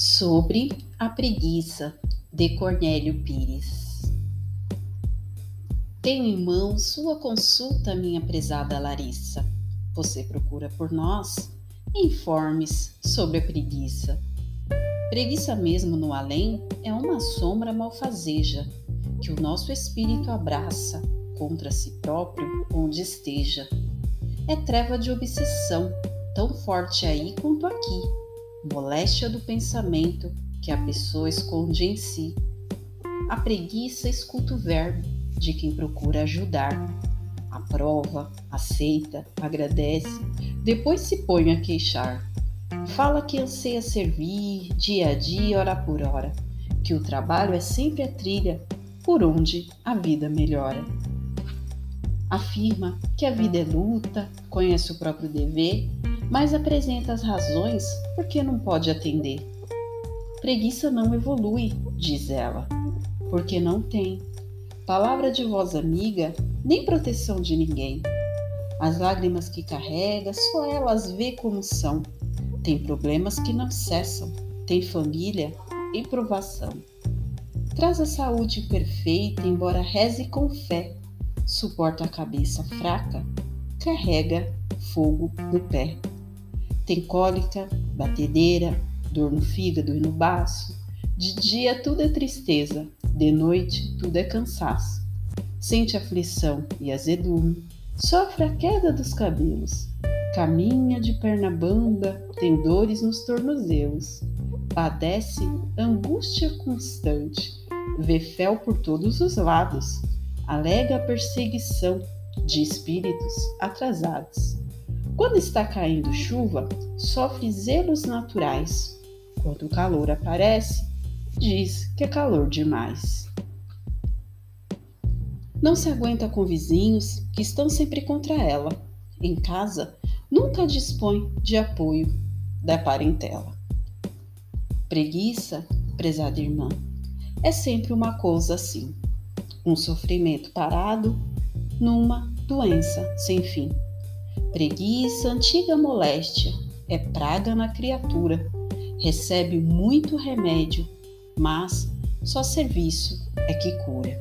Sobre a preguiça de Cornélio Pires. Tenho em mãos sua consulta, minha prezada Larissa. Você procura por nós informes sobre a preguiça. Preguiça mesmo no além é uma sombra malfazeja que o nosso espírito abraça contra si próprio onde esteja. É treva de obsessão, tão forte aí quanto aqui moléstia do pensamento que a pessoa esconde em si. A preguiça escuta o verbo de quem procura ajudar. Aprova, aceita, agradece, depois se põe a queixar. Fala que anseia servir dia a dia, hora por hora, que o trabalho é sempre a trilha por onde a vida melhora. Afirma que a vida é luta, conhece o próprio dever mas apresenta as razões por que não pode atender. Preguiça não evolui, diz ela, porque não tem palavra de voz amiga nem proteção de ninguém. As lágrimas que carrega, só elas vê como são. Tem problemas que não cessam, tem família em provação. Traz a saúde perfeita, embora reze com fé. Suporta a cabeça fraca, carrega fogo no pé. Tem cólica, batedeira, dor no fígado e no baço. De dia tudo é tristeza, de noite tudo é cansaço. Sente aflição e azedume, sofre a queda dos cabelos. Caminha de perna bamba, tem dores nos tornozelos. Padece angústia constante, vê fel por todos os lados. Alega a perseguição de espíritos atrasados. Quando está caindo chuva, sofre zelos naturais. Quando o calor aparece, diz que é calor demais. Não se aguenta com vizinhos que estão sempre contra ela. Em casa, nunca dispõe de apoio da parentela. Preguiça, prezada irmã, é sempre uma coisa assim: um sofrimento parado numa doença sem fim. Preguiça, antiga moléstia, é praga na criatura. Recebe muito remédio, mas só serviço é que cura.